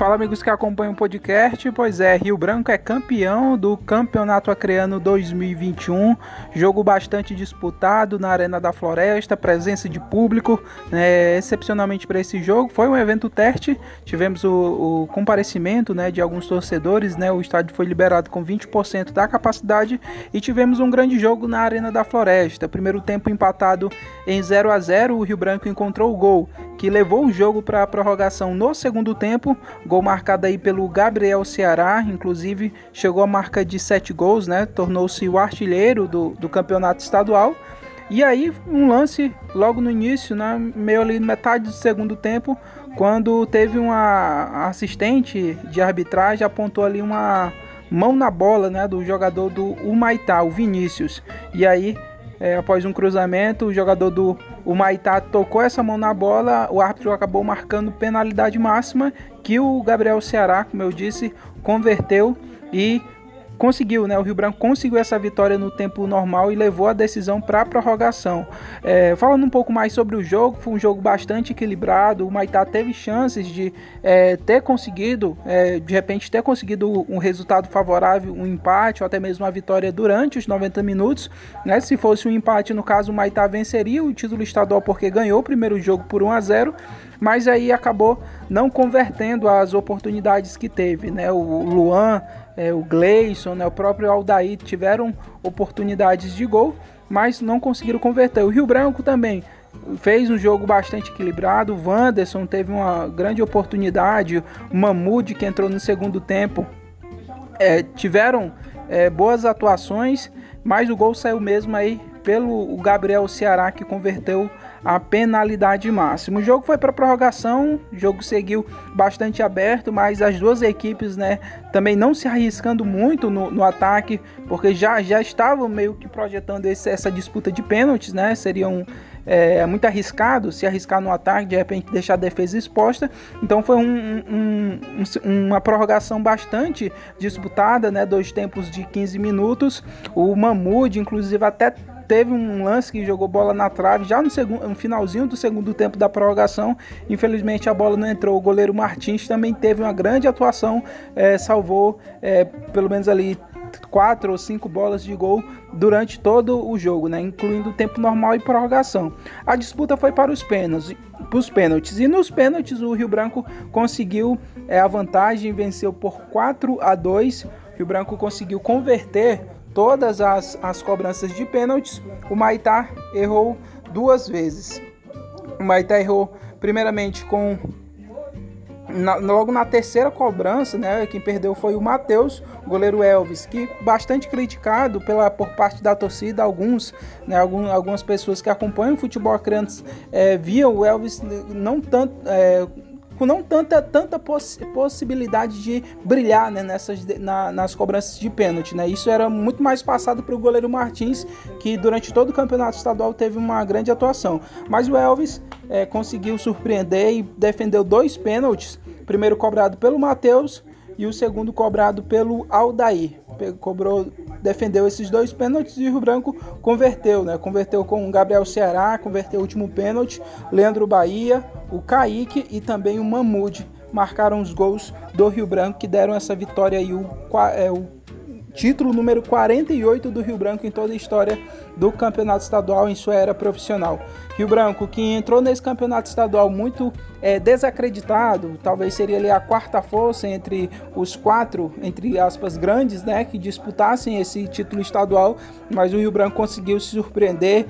Fala amigos que acompanham o podcast. Pois é, Rio Branco é campeão do Campeonato Acreano 2021. Jogo bastante disputado na Arena da Floresta, presença de público, né, excepcionalmente para esse jogo. Foi um evento teste, tivemos o, o comparecimento né, de alguns torcedores, né, o estádio foi liberado com 20% da capacidade e tivemos um grande jogo na Arena da Floresta. Primeiro tempo empatado em 0 a 0 o Rio Branco encontrou o gol que levou o jogo para a prorrogação no segundo tempo. Gol marcado aí pelo Gabriel Ceará, inclusive chegou a marca de 7 gols, né? Tornou-se o artilheiro do, do campeonato estadual. E aí, um lance logo no início, né, meio ali metade do segundo tempo, quando teve uma assistente de arbitragem apontou ali uma mão na bola, né, do jogador do Humaitá, o Vinícius. E aí é, após um cruzamento, o jogador do o Maitá tocou essa mão na bola, o árbitro acabou marcando penalidade máxima que o Gabriel Ceará, como eu disse, converteu e conseguiu, né? O Rio Branco conseguiu essa vitória no tempo normal e levou a decisão para a prorrogação. É, falando um pouco mais sobre o jogo, foi um jogo bastante equilibrado. O Maitá teve chances de é, ter conseguido, é, de repente, ter conseguido um resultado favorável, um empate ou até mesmo uma vitória durante os 90 minutos. Né? Se fosse um empate, no caso, o Maitá venceria o título estadual porque ganhou o primeiro jogo por 1 a 0 mas aí acabou não convertendo as oportunidades que teve, né? O Luan, é, o Gleison, né? o próprio Aldair tiveram oportunidades de gol, mas não conseguiram converter. O Rio Branco também fez um jogo bastante equilibrado. O Wanderson teve uma grande oportunidade. O Mamude, que entrou no segundo tempo, é, tiveram é, boas atuações, mas o gol saiu mesmo aí pelo Gabriel Ceará, que converteu a penalidade máxima. O jogo foi para prorrogação, o jogo seguiu bastante aberto, mas as duas equipes, né, também não se arriscando muito no, no ataque, porque já, já estavam meio que projetando esse, essa disputa de pênaltis, né? Seriam é, muito arriscado se arriscar no ataque, de repente deixar a defesa exposta. Então foi um, um, um, uma prorrogação bastante disputada, né? Dois tempos de 15 minutos. O Mamude, inclusive, até teve um lance que jogou bola na trave já no, segundo, no finalzinho do segundo tempo da prorrogação. Infelizmente a bola não entrou. O goleiro Martins também teve uma grande atuação, é, salvou é, pelo menos ali quatro ou cinco bolas de gol durante todo o jogo, né, incluindo tempo normal e prorrogação. A disputa foi para os pênaltis, para os pênaltis e nos pênaltis o Rio Branco conseguiu é, a vantagem, venceu por 4 a 2. O Rio Branco conseguiu converter todas as, as cobranças de pênaltis, o Maitá errou duas vezes. O Maitá errou primeiramente com na, logo na terceira cobrança, né, quem perdeu foi o Matheus, goleiro Elvis, que bastante criticado pela por parte da torcida, alguns, né, algum, algumas pessoas que acompanham o futebol crianças é, viam o Elvis não tanto é, com não tanta, tanta poss possibilidade de brilhar né, nessas, na, nas cobranças de pênalti. Né? Isso era muito mais passado para o goleiro Martins, que durante todo o campeonato estadual teve uma grande atuação. Mas o Elvis é, conseguiu surpreender e defendeu dois pênaltis, primeiro cobrado pelo Matheus e o segundo cobrado pelo Aldair. Cobrou defendeu esses dois pênaltis e o Rio Branco converteu, né? Converteu com o Gabriel Ceará, converteu o último pênalti, Leandro Bahia, o Kaique e também o Mamude marcaram os gols do Rio Branco que deram essa vitória aí, o, é, o título número 48 do Rio Branco em toda a história do campeonato estadual em sua era profissional. Rio Branco, que entrou nesse campeonato estadual muito é, desacreditado, talvez seria ali a quarta força entre os quatro, entre aspas, grandes, né, que disputassem esse título estadual, mas o Rio Branco conseguiu se surpreender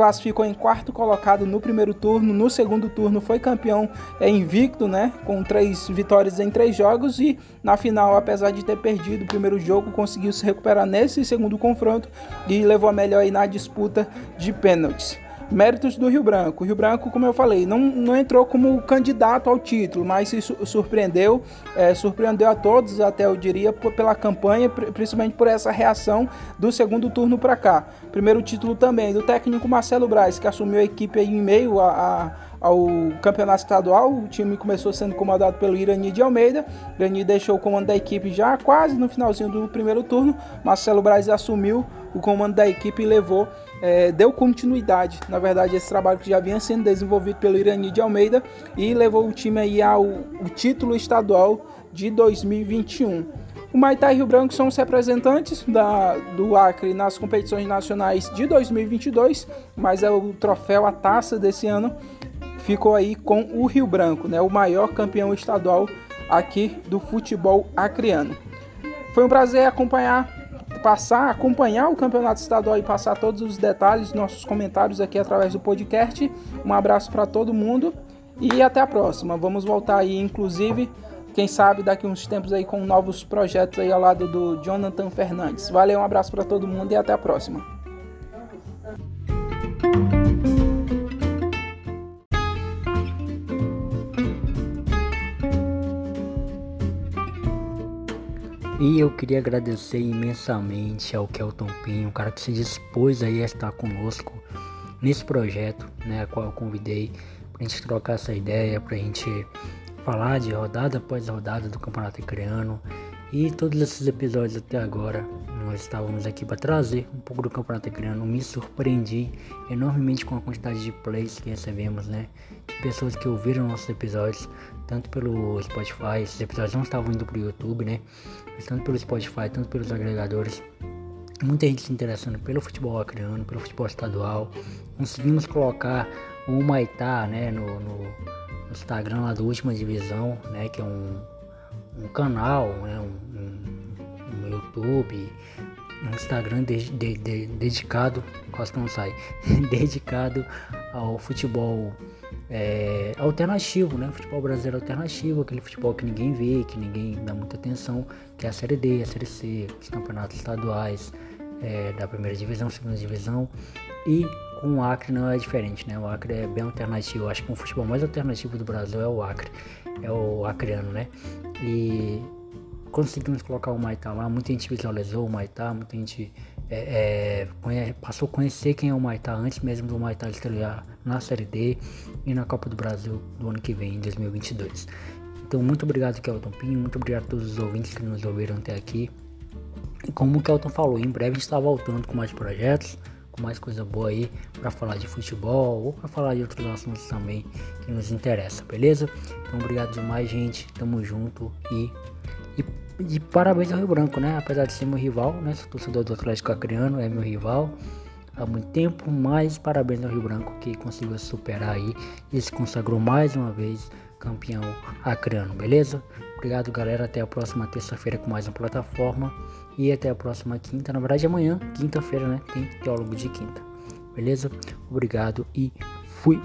classificou em quarto colocado no primeiro turno, no segundo turno foi campeão é, invicto, né, com três vitórias em três jogos e na final, apesar de ter perdido o primeiro jogo, conseguiu se recuperar nesse segundo confronto e levou a melhor aí na disputa de pênaltis. Méritos do Rio Branco. O Rio Branco, como eu falei, não, não entrou como candidato ao título, mas se surpreendeu, é, surpreendeu a todos, até eu diria, pela campanha, principalmente por essa reação do segundo turno para cá. Primeiro título também do técnico Marcelo Braz, que assumiu a equipe em meio a, a ao campeonato estadual. O time começou sendo comandado pelo Irani de Almeida. Irani deixou o comando da equipe já quase no finalzinho do primeiro turno. Marcelo Braz assumiu o comando da equipe levou, é, deu continuidade, na verdade, esse trabalho que já vinha sendo desenvolvido pelo Irani de Almeida e levou o time aí ao o título estadual de 2021. O Maitá e Rio Branco são os representantes da, do Acre nas competições nacionais de 2022, mas é o troféu, a taça desse ano, ficou aí com o Rio Branco, né, o maior campeão estadual aqui do futebol acreano. Foi um prazer acompanhar, passar, acompanhar o campeonato estadual e passar todos os detalhes, nossos comentários aqui através do podcast. Um abraço para todo mundo e até a próxima. Vamos voltar aí, inclusive quem sabe daqui uns tempos aí com novos projetos aí ao lado do Jonathan Fernandes. Valeu, um abraço para todo mundo e até a próxima. E eu queria agradecer imensamente ao Kelton Pinho, o cara que se dispôs aí a estar conosco nesse projeto, né, a qual eu convidei para a gente trocar essa ideia, para a gente falar de rodada após rodada do Campeonato Acreano e todos esses episódios até agora nós estávamos aqui para trazer um pouco do Campeonato Acreano. Me surpreendi enormemente com a quantidade de plays que recebemos, né? De pessoas que ouviram nossos episódios, tanto pelo Spotify, esses episódios não estavam indo para o YouTube, né? Mas tanto pelo Spotify, tanto pelos agregadores. Muita gente se interessando pelo futebol acreano, pelo futebol estadual. Conseguimos colocar o Maitá, né, no, no Instagram lá do Última Divisão, né? Que é um, um canal, né? Um, um YouTube, um Instagram de, de, de, dedicado, quase não sai, dedicado ao futebol é, alternativo, né? Futebol brasileiro alternativo, aquele futebol que ninguém vê, que ninguém dá muita atenção, que é a Série D, a Série C, os campeonatos estaduais é, da primeira divisão, segunda divisão e com o Acre não é diferente, né? O Acre é bem alternativo. Acho que o futebol mais alternativo do Brasil é o Acre, é o acreano, né? E conseguimos colocar o Maitá lá, muita gente visualizou o Maitá, muita gente é, é, passou a conhecer quem é o Maitá antes mesmo do Maitá estrear na Série D e na Copa do Brasil do ano que vem, em 2022. Então, muito obrigado, Kelton Pinho, muito obrigado a todos os ouvintes que nos ouviram até aqui. E como o Kelton falou, em breve a gente está voltando com mais projetos com mais coisa boa aí para falar de futebol ou para falar de outros assuntos também que nos interessam, beleza? Então obrigado demais, gente. Tamo junto e, e, e parabéns ao Rio Branco, né? Apesar de ser meu rival, né? Sou torcedor do Atlético Acreano, é meu rival há muito tempo, mas parabéns ao Rio Branco que conseguiu superar aí e se consagrou mais uma vez campeão acreano, beleza? Obrigado, galera. Até a próxima terça-feira com mais uma plataforma. E até a próxima quinta. Na verdade, amanhã, quinta-feira, né? Tem teólogo de quinta. Beleza? Obrigado e fui.